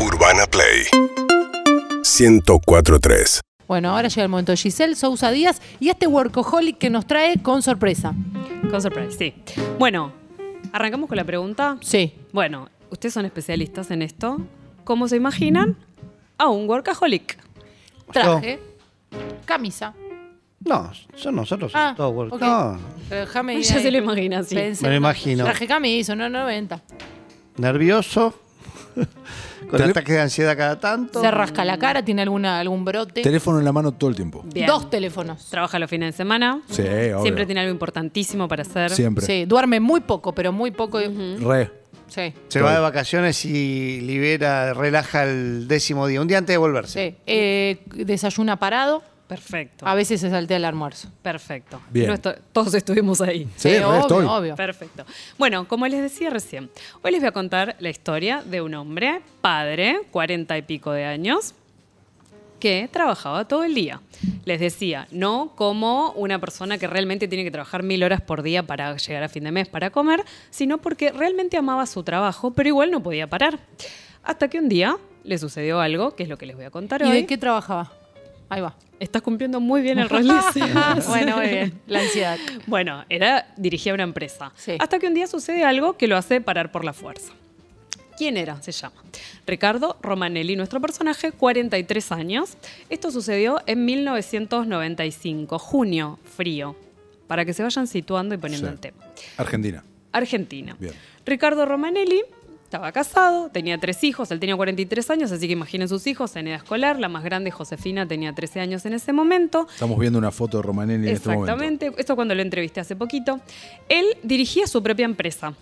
Urbana Play 1043. Bueno, ahora llega el momento de Giselle Sousa Díaz y este workaholic que nos trae con sorpresa. Con surprise, sí. Bueno, arrancamos con la pregunta. Sí. Bueno, ustedes son especialistas en esto. ¿Cómo se imaginan a un workaholic? Traje, camisa. No, son nosotros, Ah, todos work- ok. No, Pero déjame ir Ya ahí. se lo imagina así. Pensé, Me lo imagino. Traje camisa, no 90. nervioso, con Tele- ataques de ansiedad cada tanto. Se rasca la cara, tiene alguna, algún brote. Teléfono en la mano todo el tiempo. Bien. Dos teléfonos. Trabaja los fines de semana. Sí, obvio. Siempre tiene algo importantísimo para hacer. Siempre. Sí, duerme muy poco, pero muy poco. Re. Sí. Se va de vacaciones y libera, relaja el décimo día, un día antes de volverse. Sí. Eh, desayuna parado, Perfecto. a veces se saltea el almuerzo. Perfecto. Bien. No esto- todos estuvimos ahí. Sí, obvio, estoy. obvio. Perfecto. Bueno, como les decía recién, hoy les voy a contar la historia de un hombre, padre, cuarenta y pico de años, que trabajaba todo el día. Les decía, no como una persona que realmente tiene que trabajar mil horas por día para llegar a fin de mes para comer, sino porque realmente amaba su trabajo, pero igual no podía parar. Hasta que un día le sucedió algo, que es lo que les voy a contar ¿Y hoy. de qué trabajaba? Ahí va. Estás cumpliendo muy bien el rol. Bueno, muy bien. La ansiedad. Bueno, era dirigía una empresa. Sí. Hasta que un día sucede algo que lo hace parar por la fuerza. ¿Quién era? Se llama Ricardo Romanelli, nuestro personaje, 43 años. Esto sucedió en 1995, junio, frío, para que se vayan situando y poniendo Sí. el tema. Argentina. Argentina. Bien. Ricardo Romanelli estaba casado, tenía tres hijos, él tenía 43 años, así que imaginen sus hijos en edad escolar. La más grande, Josefina, tenía 13 años en ese momento. Estamos viendo una foto de Romanelli en este momento. Exactamente, esto cuando lo entrevisté hace poquito. Él dirigía su propia empresa.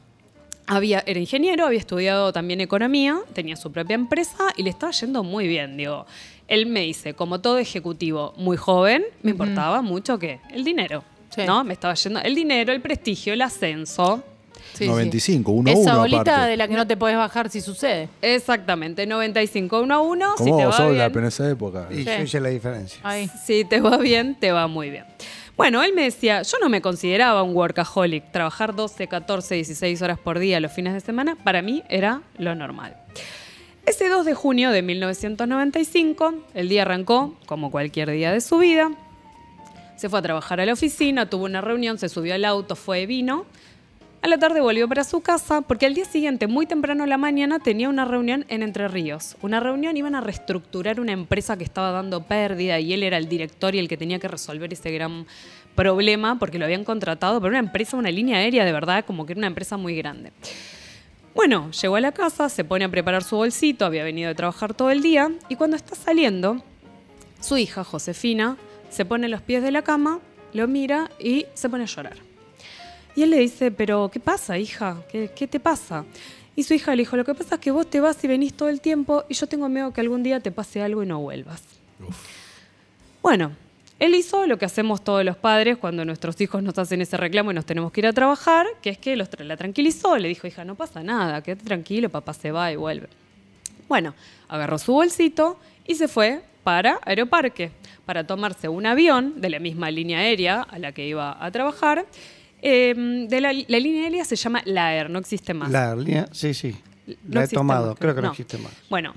Había, era ingeniero, había estudiado también economía, tenía su propia empresa y le estaba yendo muy bien. Digo, él me dice, como todo ejecutivo muy joven, me importaba mucho que el dinero. Sí. ¿No? Me estaba yendo el dinero, el prestigio, el ascenso. Sí, sí. 95, 1 a Esa 1 bolita aparte. de la que no te puedes bajar si sucede. Exactamente, 95 1 a 1. Como si te vos, va bien, en esa época. Y Sí. yo hice la diferencia. Ahí. Si te va bien, te va muy bien. Bueno, él me decía, yo no me consideraba un workaholic. Trabajar 12, 14, 16 horas por día los fines de semana, para mí era lo normal. Ese 2 de junio de 1995, el día arrancó como cualquier día de su vida. Se fue a trabajar a la oficina, tuvo una reunión, se subió al auto, fue, vino. A la tarde volvió para su casa porque al día siguiente, muy temprano en la mañana, tenía una reunión en Entre Ríos. Una reunión, iban a reestructurar una empresa que estaba dando pérdida y él era el director y el que tenía que resolver ese gran problema porque lo habían contratado por una empresa, una línea aérea de verdad, como que era una empresa muy grande. Bueno, llegó a la casa, se pone a preparar su bolsito, había venido de trabajar todo el día y cuando está saliendo, su hija, Josefina, se pone los pies de la cama, lo mira y se pone a llorar. Y él le dice, pero ¿qué pasa, hija? ¿Qué, qué te pasa? Y su hija le dijo, lo que pasa es que vos te vas y venís todo el tiempo y yo tengo miedo que algún día te pase algo y no vuelvas. Bueno, él hizo lo que hacemos todos los padres cuando nuestros hijos nos hacen ese reclamo y nos tenemos que ir a trabajar, que es que los tra- la tranquilizó, le dijo, hija, no pasa nada, quédate tranquilo, papá se va y vuelve. Bueno, agarró su bolsito y se fue para Aeroparque, para tomarse un avión de la misma línea aérea a la que iba a trabajar. Eh, de la, la línea aérea se llama LAER, no existe más. La línea, sí, sí. No La he tomado, más, creo que no, existe más. Bueno,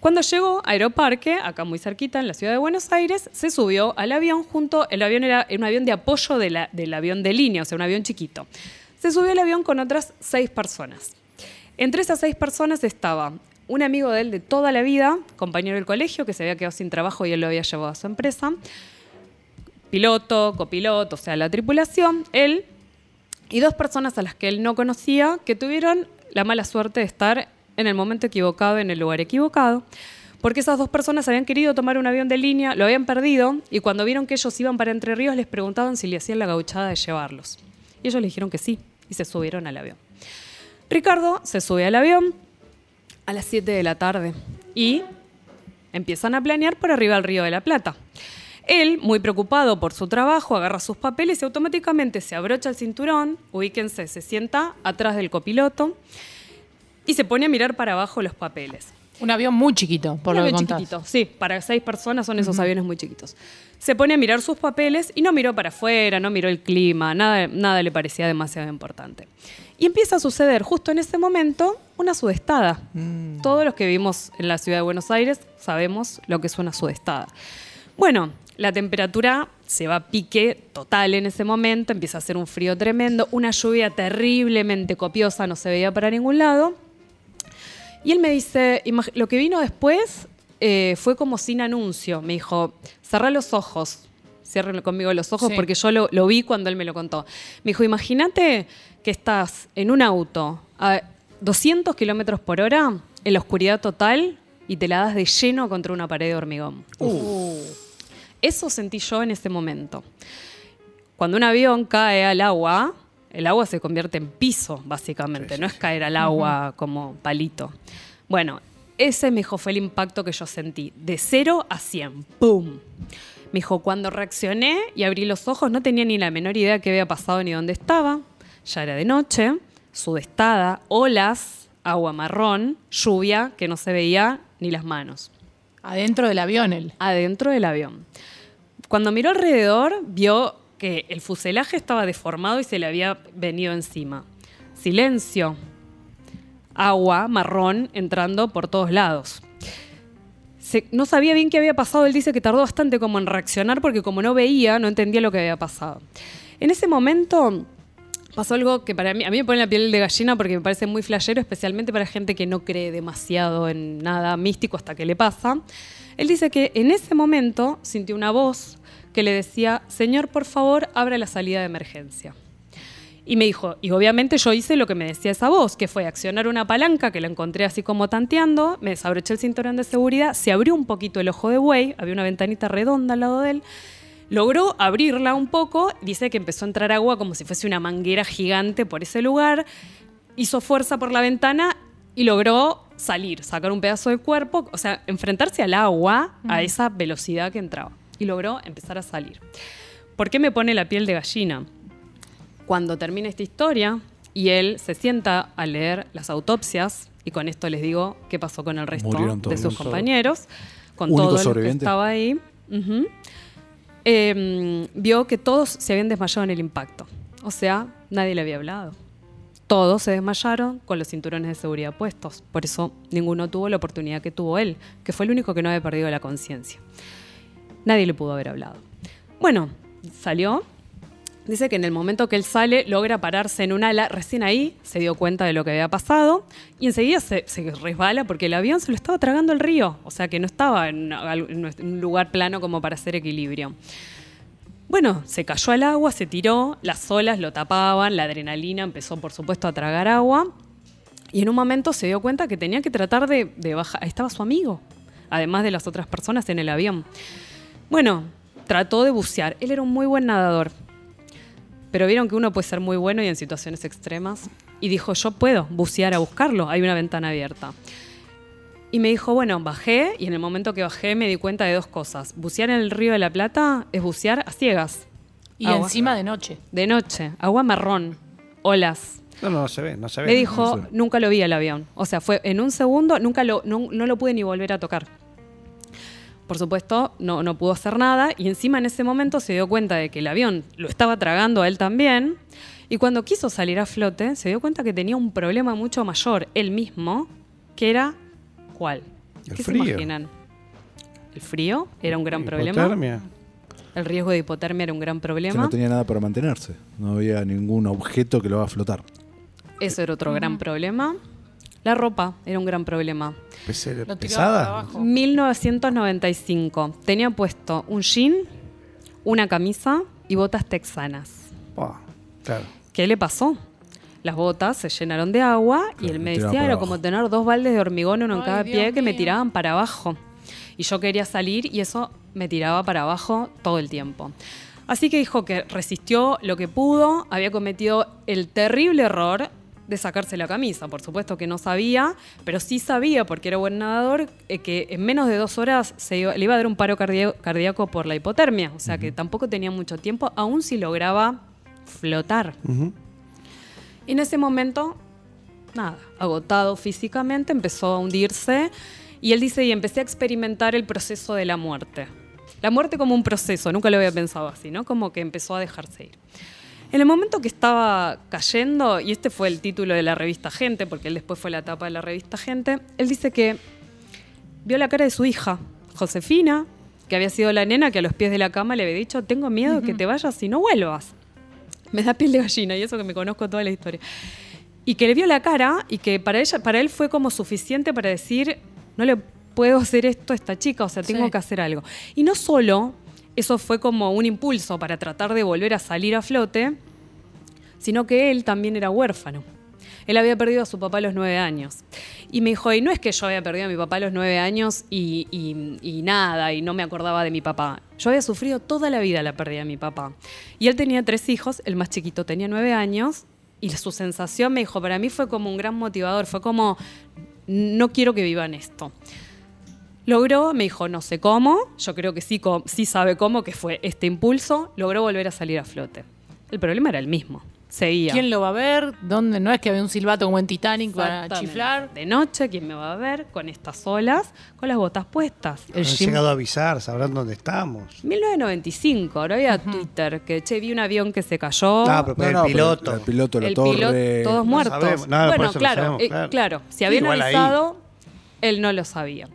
cuando llegó a Aeroparque, acá muy cerquita, en la ciudad de Buenos Aires, se subió al avión junto, el avión era un avión de apoyo de la- del avión de línea, o sea, un avión chiquito. Se subió al avión con otras seis personas. Entre esas seis personas estaba un amigo de él de toda la vida, compañero del colegio, que se había quedado sin trabajo y él lo había llevado a su empresa, piloto, copiloto, o sea, la tripulación, él y dos personas a las que él no conocía que tuvieron la mala suerte de estar en el momento equivocado, en el lugar equivocado, porque esas dos personas habían querido tomar un avión de línea, lo habían perdido, y cuando vieron que ellos iban para Entre Ríos les preguntaban si le hacían la gauchada de llevarlos. Y ellos le dijeron que sí, y se subieron al avión. Ricardo se sube al avión a las 7 de la tarde y empiezan a planear por arriba al Río de la Plata. Él, muy preocupado por su trabajo, agarra sus papeles y automáticamente se abrocha el cinturón, ubíquense, se sienta atrás del copiloto y se pone a mirar para abajo los papeles. Un avión muy chiquito, por Un lo que contás. chiquitito, sí, para seis personas son esos aviones muy chiquitos. Se pone a mirar sus papeles y no miró para afuera, no miró el clima, nada, nada le parecía demasiado importante. Y empieza a suceder justo en ese momento una sudestada. Todos los que vivimos en la ciudad de Buenos Aires sabemos lo que es una sudestada. Bueno, la temperatura se va a pique total en ese momento, empieza a hacer un frío tremendo, una lluvia terriblemente copiosa, no se veía para ningún lado. Y él me dice, "Imag- lo que vino después eh, fue como sin anuncio. Me dijo, cerrá los ojos, cierren conmigo los ojos Sí. porque yo lo, lo vi cuando él me lo contó. Me dijo, imagínate que estás en un auto a 200 kilómetros por hora, en la oscuridad total, y te la das de lleno contra una pared de hormigón. Eso sentí yo en ese momento. Cuando un avión cae al agua, el agua se convierte en piso, básicamente. no es caer al agua como palito. Bueno, ese me dijo fue el impacto que yo sentí. De 0 a 100. ¡Pum! Me dijo, cuando reaccioné y abrí los ojos, no tenía ni la menor idea qué había pasado ni dónde estaba. Ya era de noche, sudestada, olas, agua marrón, lluvia que no se veía ni las manos Adentro del avión él. adentro del avión. Cuando miró alrededor, vio que el fuselaje estaba deformado y se le había venido encima. Silencio. Agua marrón entrando por todos lados. No sabía bien qué había pasado. Él dice que tardó bastante como en reaccionar porque como no veía, no entendía lo que había pasado. En ese momento pasó algo que para mí, a mí me pone la piel de gallina porque me parece muy flashero, especialmente para gente que no cree demasiado en nada místico hasta que le pasa. Él dice que en ese momento sintió una voz que le decía, Señor, por favor, abra la salida de emergencia. Y me dijo, y obviamente yo hice lo que me decía esa voz, que fue accionar una palanca que la encontré así como tanteando, me desabroché el cinturón de seguridad, se abrió un poquito el ojo de buey, había una ventanita redonda al lado de él, logró abrirla un poco, dice que empezó a entrar agua como si fuese una manguera gigante por ese lugar, hizo fuerza por la ventana y logró salir, sacar un pedazo del cuerpo, o sea, enfrentarse al agua a esa velocidad que entraba. Y logró empezar a salir. ¿Por qué me pone la piel de gallina? Cuando termina esta historia y él se sienta a leer las autopsias, y con esto les digo qué pasó con el resto de sus compañeros, con ¿Único todo el que estaba ahí, eh, vio que todos se habían desmayado en el impacto. O sea, nadie le había hablado. Todos se desmayaron con los cinturones de seguridad puestos. Por eso ninguno tuvo la oportunidad que tuvo él, que fue el único que no había perdido la conciencia. Nadie le pudo haber hablado. Bueno, salió. Dice que en el momento que él sale, logra pararse en un ala. Recién ahí se dio cuenta de lo que había pasado y enseguida se, resbala porque el avión se lo estaba tragando el río. O sea que no estaba en, un lugar plano como para hacer equilibrio. Bueno, se cayó al agua, se tiró, las olas lo tapaban, la adrenalina empezó, por supuesto, a tragar agua. Y en un momento se dio cuenta que tenía que tratar de, de bajar. Estaba su amigo, además de las otras personas en el avión. Bueno, trató de bucear. Él era un muy buen nadador. Pero vieron que uno puede ser muy bueno y en situaciones extremas. Y dijo, yo puedo bucear a buscarlo. Hay una ventana abierta. Y me dijo, bueno, bajé y en el momento que bajé me di cuenta de dos cosas. Bucear en el río de la Plata es bucear a ciegas. Y Agua. encima de noche. De noche, agua marrón, olas. No, no, no se ve, no se ve. Me dijo, no nunca lo vi al avión. O sea, fue en un segundo, nunca lo, no, no lo pude ni volver a tocar. Por supuesto, no, no pudo hacer nada y encima en ese momento se dio cuenta de que el avión lo estaba tragando a él también. Y cuando quiso salir a flote, se dio cuenta que tenía un problema mucho mayor, él mismo, que era ¿cuál? El ¿Qué frío. se imaginan? El frío era un gran problema. Hipotermia. El riesgo de hipotermia era un gran Que problema. no tenía nada para mantenerse. No había ningún objeto que lo haga flotar. Eso era otro gran problema. La ropa era un gran problema. Lo pesada. abajo. 1995. Tenía puesto un jean, una camisa y botas texanas. Buah, claro. ¿Qué le pasó? Las botas se llenaron de agua y él me decía era como tener dos baldes de hormigón, uno en Ay, cada Dios pie, que me tiraban para abajo. Y yo quería salir y eso me tiraba para abajo todo el tiempo. Así que dijo que resistió lo que pudo, había cometido el terrible error de sacarse la camisa. Por supuesto que no sabía, pero sí sabía, porque era buen nadador, eh, que en menos de dos horas se iba- le iba a dar un paro cardíaco por la hipotermia. O sea que tampoco tenía mucho tiempo, aún si lograba flotar. Y en ese momento, nada, agotado físicamente, empezó a hundirse Y él dice, y empecé a experimentar el proceso de la muerte. La muerte como un proceso, nunca lo había pensado así, ¿no? Como que empezó a dejarse ir. En el momento que estaba cayendo, y este fue el título de la revista Gente, porque él después fue la tapa de la revista Gente, él dice que vio la cara de su hija, Josefina, que había sido la nena que a los pies de la cama le había dicho, tengo miedo que te vayas y no vuelvas. Me da piel de gallina, y eso que me conozco toda la historia. Y que le vio la cara y que para, ella, para él fue como suficiente para decir, no le puedo hacer esto a esta chica, o sea, tengo Sí. que hacer algo. Y no solo eso fue como un impulso para tratar de volver a salir a flote, sino que él también era huérfano. Él había perdido a su papá a los nueve años. Y me dijo, y no es que yo había perdido a mi papá a los nueve años y, nada, y no me acordaba de mi papá. Yo había sufrido toda la vida la pérdida de mi papá. Y él tenía tres hijos, el más chiquito tenía nueve años, y su sensación, me dijo, para mí fue como un gran motivador, fue como, no quiero que vivan esto. Logró, me dijo, no sé cómo, yo creo que sí, sí sabe cómo, que fue este impulso, logró volver a salir a flote. El problema era el mismo, seguía. ¿Quién lo va a ver? ¿Dónde? No es que había un silbato como en Titanic para chiflar. De noche, ¿quién me va a ver? Con estas olas, con las botas puestas. Han llegado a avisar, sabrán dónde estamos. 1995, ahora había Twitter, que che, vi un avión que se cayó. No, pero No, el no, pero piloto. El piloto, la el torre. piloto, todos No muertos. sabemos, no, por bueno, claro, sabemos, eh, claro. claro, si habían igual ahí. avisado, él no lo sabía.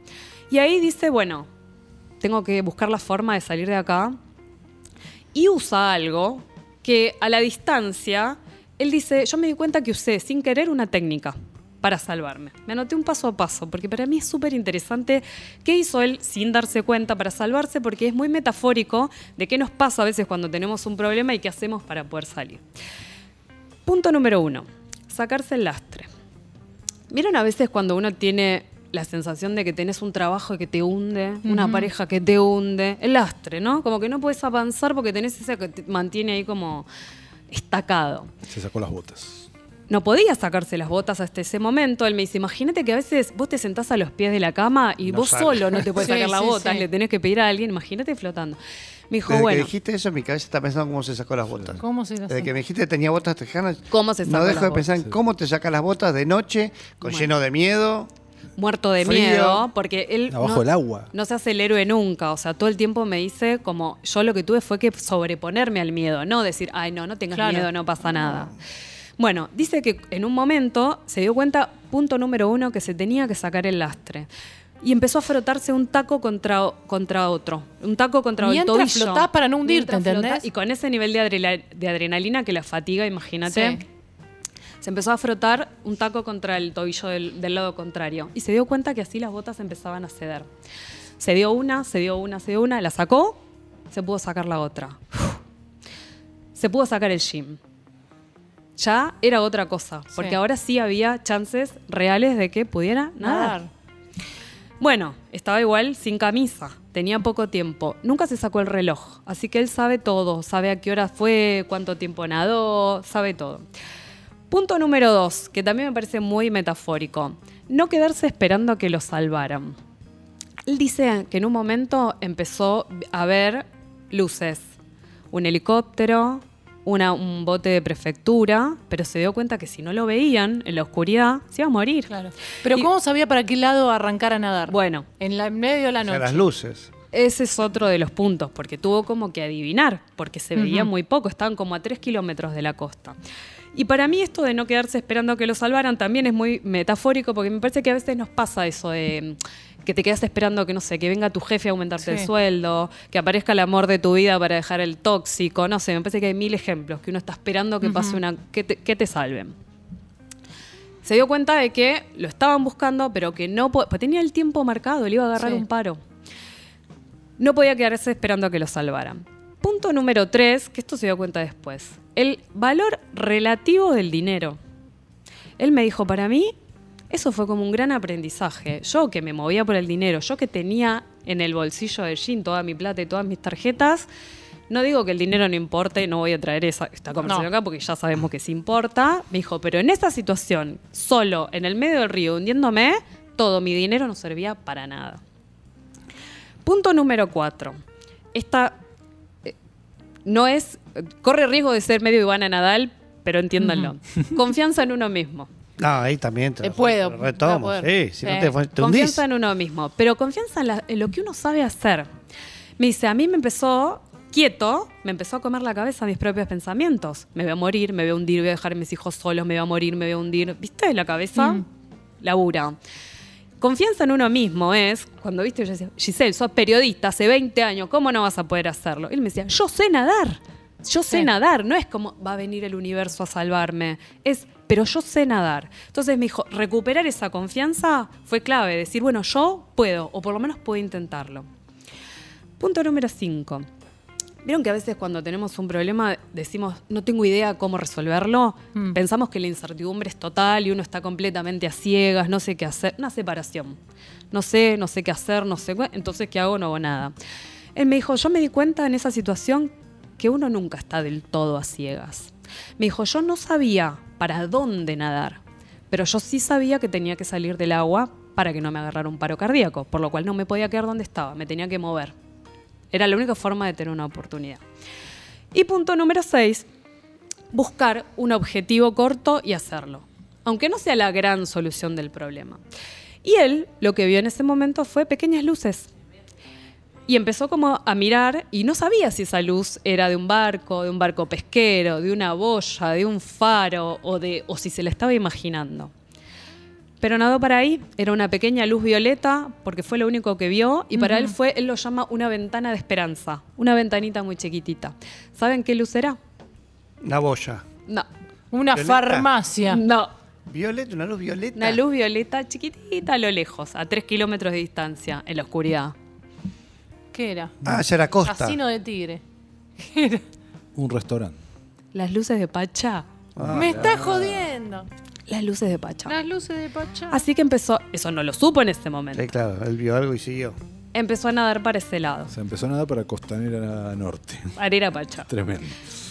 Y ahí dice, bueno, tengo que buscar la forma de salir de acá. Y usa algo que a la distancia, él dice, yo me di cuenta que usé sin querer una técnica para salvarme. Me anoté un paso a paso, porque para mí es súper interesante qué hizo él sin darse cuenta para salvarse, porque es muy metafórico de qué nos pasa a veces cuando tenemos un problema y qué hacemos para poder salir. Punto número uno, sacarse el lastre. ¿Vieron a veces cuando uno tiene la sensación de que tenés un trabajo que te hunde, una pareja que te hunde? El lastre, ¿no? Como que no puedes avanzar porque tenés ese que te mantiene ahí como estacado. Se sacó las botas. No podía sacarse las botas hasta ese momento. Él me dice, imagínate que a veces vos te sentás a los pies de la cama y No vos sale. solo no te puedes Sí, sacar las sí, botas, sí. le tenés que pedir a alguien, imagínate flotando. Me dijo, Desde bueno, que dijiste eso, mi cabeza está pensando cómo se sacó las botas. ¿Cómo se las Desde que me dijiste que tenía botas tejanas, ¿Cómo se no sacó dejo las de pensar en cómo te sacas las botas de noche, con Bueno. lleno de miedo. Muerto de Frío. miedo, porque él Abajo no, del agua. no se hace el héroe nunca. O sea, todo el tiempo me dice como yo lo que tuve fue que sobreponerme al miedo, no decir, ay, no, no tengas Claro. miedo, no pasa nada. Bueno, dice que en un momento se dio cuenta, punto número uno, que se tenía que sacar el lastre. Y empezó a frotarse un taco contra, contra otro. Un taco contra Mientras el tobillo. flotás para no hundirte, Mientras ¿entendés? flotás, Y con ese nivel de, de adrenalina que la fatiga, imagínate. Sí. Se empezó a frotar un taco contra el tobillo del, del lado contrario. Y se dio cuenta que así las botas empezaban a ceder. Se dio una, se dio una, se dio una, la sacó, se pudo sacar la otra. Se pudo sacar el gym. Ya era otra cosa, porque Sí. ahora sí había chances reales de que pudiera nadar. Nadar. Bueno, estaba igual sin camisa, tenía poco tiempo, nunca se sacó el reloj, así que él sabe todo, sabe a qué hora fue, cuánto tiempo nadó, sabe todo. Punto número dos, que también me parece muy metafórico, no quedarse esperando a que lo salvaran. Él dice que en un momento empezó a ver luces, un helicóptero, una- un bote de prefectura, pero se dio cuenta que si no lo veían en la oscuridad, se iba a morir. Claro. Pero Y- ¿cómo sabía para qué lado arrancar a nadar? Bueno, En la en medio de la O sea, noche. las luces. Ese es otro de los puntos, porque tuvo como que adivinar, porque se veía muy poco, estaban como a tres kilómetros de la costa. Y para mí esto de no quedarse esperando que lo salvaran también es muy metafórico, porque me parece que a veces nos pasa eso de mm, que te quedas esperando que, no sé, que venga tu jefe a aumentarte el sueldo, que aparezca el amor de tu vida para dejar el tóxico, no sé, me parece que hay mil ejemplos, que uno está esperando que pase una, que te, que te salven. Se dio cuenta de que lo estaban buscando, pero que no po- pues tenía el tiempo marcado, le iba a agarrar Sí. un paro. No podía quedarse esperando a que lo salvaran. Punto número tres, que esto se dio cuenta después. El valor relativo del dinero. Él me dijo, para mí, eso fue como un gran aprendizaje. Yo que me movía por el dinero, yo que tenía en el bolsillo del jean toda mi plata y todas mis tarjetas, no digo que el dinero no importe, no voy a traer esa, esta conversación No. acá porque ya sabemos que sí importa. Me dijo, pero en esta situación, solo en el medio del río, hundiéndome, todo mi dinero no servía para nada. Punto número cuatro. Esta no es. Corre riesgo de ser medio Ivana Nadal, pero entiéndanlo. Confianza en uno mismo. No, ahí también te Eh, puedo, retomo. Sí, si no te, te. Confianza en uno mismo, pero confianza en, la- en lo que uno sabe hacer. Me dice, a mí me empezó quieto, me empezó a comer la cabeza mis propios pensamientos. Me voy a morir, me voy a hundir, voy a dejar a mis hijos solos, me voy a morir, me voy a hundir. ¿Viste? La cabeza Mm. labura. Confianza en uno mismo es, cuando viste, yo decía, Giselle, sos periodista hace 20 años, ¿cómo no vas a poder hacerlo? Él me decía, yo sé nadar, yo sé Sí. nadar, no es como va a venir el universo a salvarme, es, pero yo sé nadar. Entonces me dijo, recuperar esa confianza fue clave, decir, bueno, yo puedo, o por lo menos puedo intentarlo. Punto número 5. Vieron que a veces cuando tenemos un problema decimos, no tengo idea cómo resolverlo. Mm. Pensamos que la incertidumbre es total y uno está completamente a ciegas, no sé qué hacer. Una separación. No sé, no sé qué hacer, no sé. Entonces, ¿qué hago? No hago nada. Él me dijo, yo me di cuenta en esa situación que uno nunca está del todo a ciegas. Me dijo, yo no sabía para dónde nadar, pero yo sí sabía que tenía que salir del agua para que no me agarrara un paro cardíaco, por lo cual no me podía quedar donde estaba, me tenía que mover. Era la única forma de tener una oportunidad. Y punto número 6, buscar un objetivo corto y hacerlo, aunque no sea la gran solución del problema. Y él lo que vio en ese momento fue pequeñas luces. Y empezó como a mirar y no sabía si esa luz era de un barco, de un barco pesquero, de una boya, de un faro o, de, o si se la estaba imaginando. Pero nadó para ahí, era una pequeña luz violeta, porque fue lo único que vio, y para él fue, él lo llama una ventana de esperanza, una ventanita muy chiquitita. ¿Saben qué luz era? Una boya. No, Una Violeta. farmacia. no, Violeta, una luz violeta. una luz violeta chiquitita a lo lejos, a tres kilómetros de distancia, en la oscuridad. ¿Qué era? Ah, ya era costa. Casino de tigre. Un restaurante. Las luces de Pacha, Ah, Me está jodiendo. Las luces de Pacha. Las luces de Pachá. Así que empezó, eso no lo supo en ese momento, Sí, claro, él vio algo y siguió. empezó a nadar para ese lado, Se empezó a nadar para Costanera Norte. para ir a Pacha. Tremendo.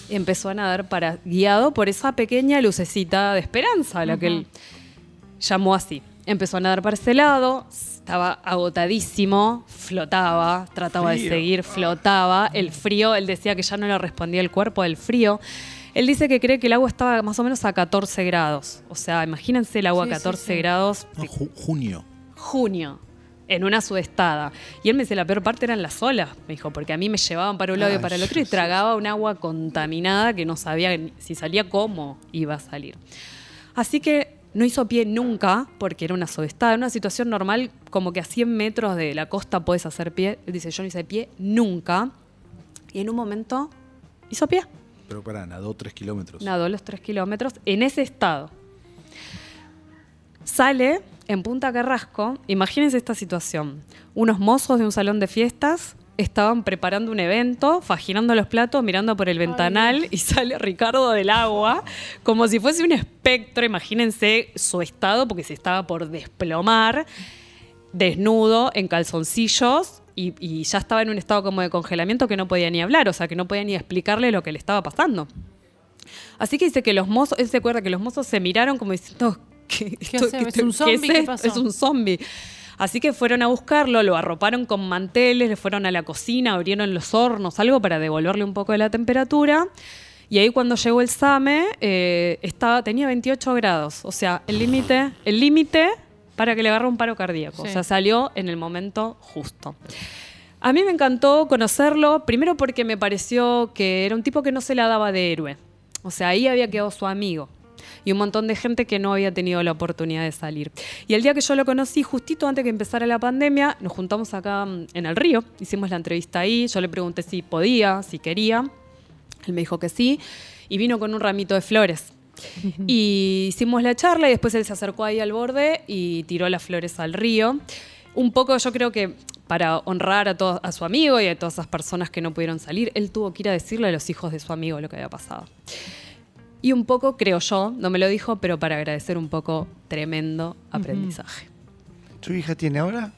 Y empezó a nadar para, guiado por esa pequeña lucecita de esperanza, a la que él llamó así. Empezó a nadar para ese lado, estaba agotadísimo, flotaba, trataba de seguir, flotaba. El frío, él decía que ya no le respondía el cuerpo del frío. Él dice que cree que el agua estaba más o menos a 14 grados. O sea, imagínense el agua Sí, a sí, 14 sí. grados, No, ju- junio. junio, en una sudestada. Y él me dice, la peor parte eran las olas, me dijo, porque a mí me llevaban para un lado y para el otro y tragaba un agua contaminada que no sabía si salía cómo iba a salir. Así que no hizo pie nunca, porque era una sudestada. En una situación normal, como que a 100 metros de la costa puedes hacer pie. Él dice, yo no hice pie nunca. Y en un momento hizo pie. Pero pará, nadó tres kilómetros. Nadó los tres kilómetros en ese estado. Sale en Punta Carrasco, imagínense esta situación. Unos mozos de un salón de fiestas estaban preparando un evento, faginando los platos, mirando por el ventanal y sale Ricardo del agua como si fuese un espectro, imagínense su estado porque se estaba por desplomar, desnudo, en calzoncillos y, y ya estaba en un estado como de congelamiento que no podía ni hablar, o sea que no podía ni explicarle lo que le estaba pasando. Así que dice que los mozos, él se acuerda que los mozos se miraron como diciendo, ¿qué, hacemos? ¿Es un zombie? ¿Qué esto? pasó? Es un zombie. Así que fueron a buscarlo, lo arroparon con manteles, le fueron a la cocina, abrieron los hornos, algo para devolverle un poco de la temperatura. Y ahí cuando llegó el SAME, eh, estaba, tenía 28 grados. O sea, el límite, el límite para que le agarre un paro cardíaco. Sí. O sea, salió en el momento justo. A mí me encantó conocerlo, primero porque me pareció que era un tipo que no se la daba de héroe. O sea, ahí había quedado su amigo y un montón de gente que no había tenido la oportunidad de salir. Y el día que yo lo conocí, justito antes que empezara la pandemia, nos juntamos acá mm, en el río, hicimos la entrevista ahí, yo le pregunté si podía, si quería, él me dijo que sí, y vino con un ramito de flores. Y hicimos la charla y después él se acercó ahí al borde y tiró las flores al río. Un poco yo creo que para honrar a, todo- a su amigo y a todas esas personas que no pudieron salir, él tuvo que ir a decirle a los hijos de su amigo lo que había pasado. Y un poco, creo yo, no me lo dijo, pero para agradecer un poco tremendo aprendizaje. ¿Su hija tiene ahora?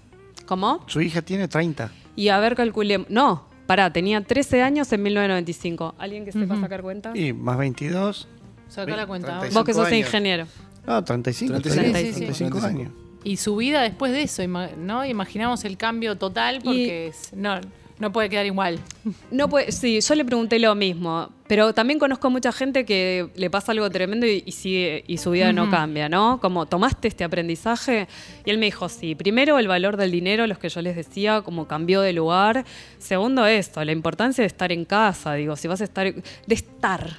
¿Cómo? Su hija tiene 30. Y a ver, calculemos. No, pará, tenía 13 años en 1995. ¿Alguien que sepa sacar cuenta? Y más 22. Saca la cuenta. 35 Vos que sos años. ingeniero. No, 35. 35. 35, Sí, sí, sí. 35 años. Y su vida después de eso, ¿no? Imaginamos el cambio total porque es- no, no puede quedar igual. No puede, sí, yo le pregunté lo mismo. Pero también conozco mucha gente que le pasa algo tremendo y, y sigue, y su vida no cambia, ¿no? Como tomaste este aprendizaje y él me dijo, sí, primero el valor del dinero, los que yo les decía, como cambió de lugar. Segundo esto, la importancia de estar en casa, digo, si vas a estar, de estar,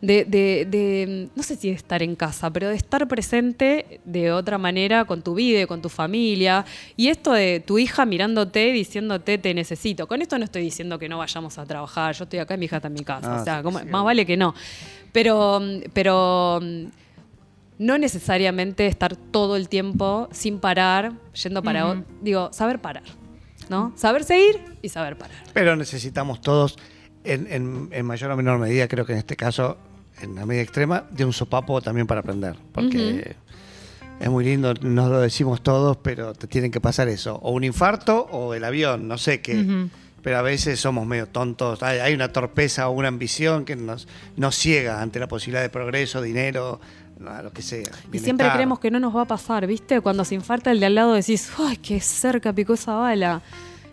de, de- de, no sé si de estar en casa, pero de estar presente de otra manera con tu vida, y con tu familia. Y esto de tu hija mirándote y diciéndote te necesito. Con esto no estoy diciendo que no vayamos a trabajar. Yo estoy acá y mi hija está en mi casa. Ah, o sea, como- más vale que no. Pero, pero no necesariamente estar todo el tiempo sin parar, yendo para... o- Digo, saber parar. ¿No? Saber seguir y saber parar. Pero necesitamos todos, en, en- en mayor o menor medida, creo que en este caso, en la medida extrema, de un sopapo también para aprender. Porque es muy lindo, nos lo decimos todos, pero te tienen que pasar eso. O un infarto o el avión, no sé qué. Pero a veces somos medio tontos. Hay, hay una torpeza o una ambición que nos, nos ciega ante la posibilidad de progreso, dinero, no, lo que sea. Y siempre creemos que no nos va a pasar, ¿viste? Cuando se infarta el de al lado decís, ¡ay, qué cerca picó esa bala!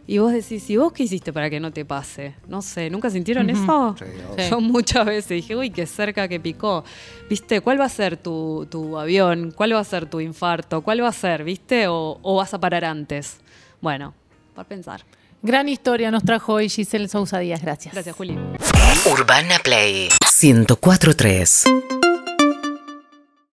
Y vos decís, ¿y vos qué hiciste para que no te pase? No sé, ¿nunca sintieron eso? Sí. Yo muchas veces dije, uy, qué cerca que picó. ¿Viste? ¿Cuál va a ser tu, tu avión? ¿Cuál va a ser tu infarto? ¿Cuál va a ser, viste? ¿O, o vas a parar antes? Bueno, para pensar. Gran historia nos trajo hoy Giselle Sousa Díaz. Gracias. Gracias, Juli. Urbana Play 1043